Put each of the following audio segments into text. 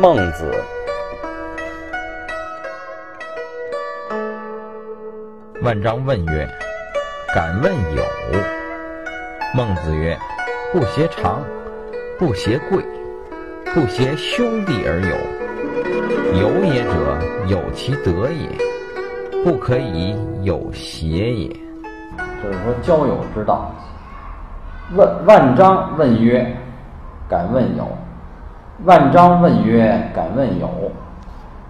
孟子，万章问曰：“敢问有？”孟子曰：“不挟长，不挟贵，不挟兄弟而友。有也者，有其德也，不可以有邪也。”就是说交友之道。问万章问曰：“敢问有？”万章问曰：“敢问有？”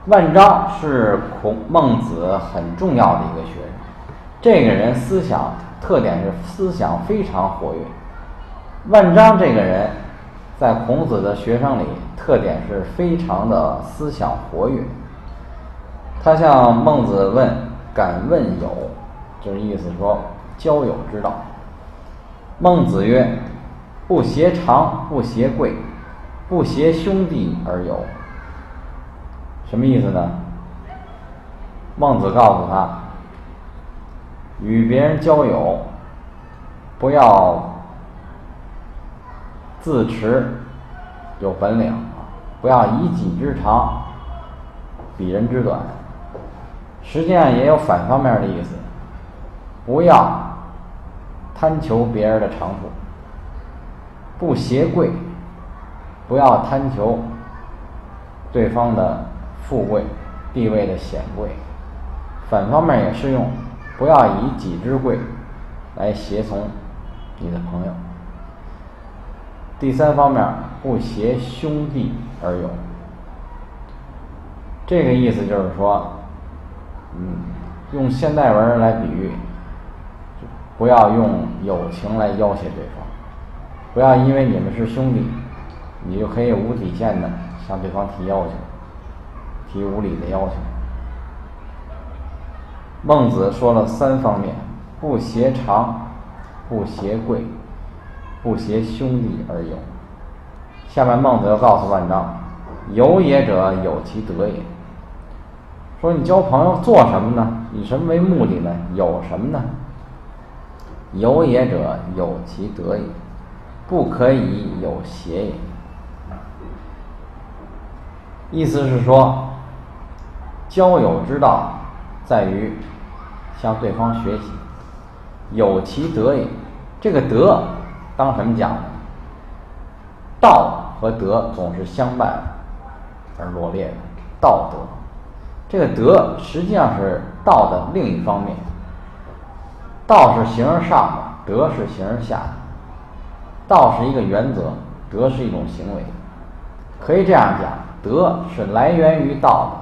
万章是孔孟子很重要的一个学生，这个人思想特点是思想非常活跃。万章这个人，在孔子的学生里，特点是非常的思想活跃。他向孟子问：“敢问有？”就是意思说交友之道。孟子曰：“不挟长，不挟贵。”不携兄弟而友，什么意思呢？孟子告诉他，与别人交友，不要自持有本领，不要以己之长比人之短。实际上也有反方面的意思，不要贪求别人的长处，不携贵。不要贪求对方的富贵、地位的显贵，反方面也适用，不要以己之贵来胁从你的朋友。第三方面，不挟兄弟而友，这个意思就是说，嗯，用现代文来比喻，不要用友情来要挟对方，不要因为你们是兄弟。你就可以无底线的向对方提要求，提无理的要求。孟子说了三方面：不挟长，不挟贵，不挟兄弟而友。下面孟子又告诉万章：有也者，有其德也。说你交朋友做什么呢？以什么为目的呢？有什么呢？有也者，有其德也，不可以有邪也。意思是说，交友之道在于向对方学习，有其德也。这个德当什么讲呢？道和德总是相伴而罗列的。道德，这个德实际上是道的另一方面。道是形而上的，德是形而下的。道是一个原则，德是一种行为，可以这样讲。德是来源于道的，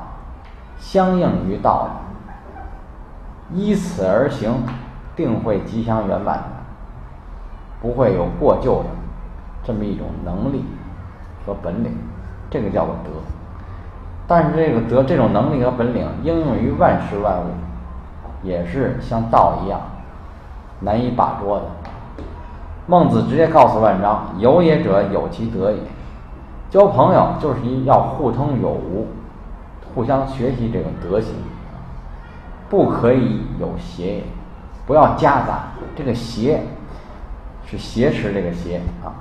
相应于道的，依此而行，定会吉祥圆满的，不会有过旧的这么一种能力和本领，这个叫做德。但是这个德这种能力和本领应用于万事万物，也是像道一样难以把捉的。孟子直接告诉万章：“有也者，有其德也。”交朋友就是一要互通有无，互相学习这种德行，不可以有邪，不要夹杂。这个邪是挟持这个邪啊，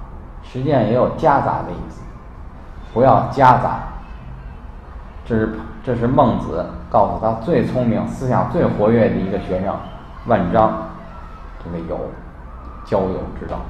实际上也有夹杂的意思，不要夹杂。这是这是孟子告诉他最聪明、思想最活跃的一个学生万章，这个有交友之道。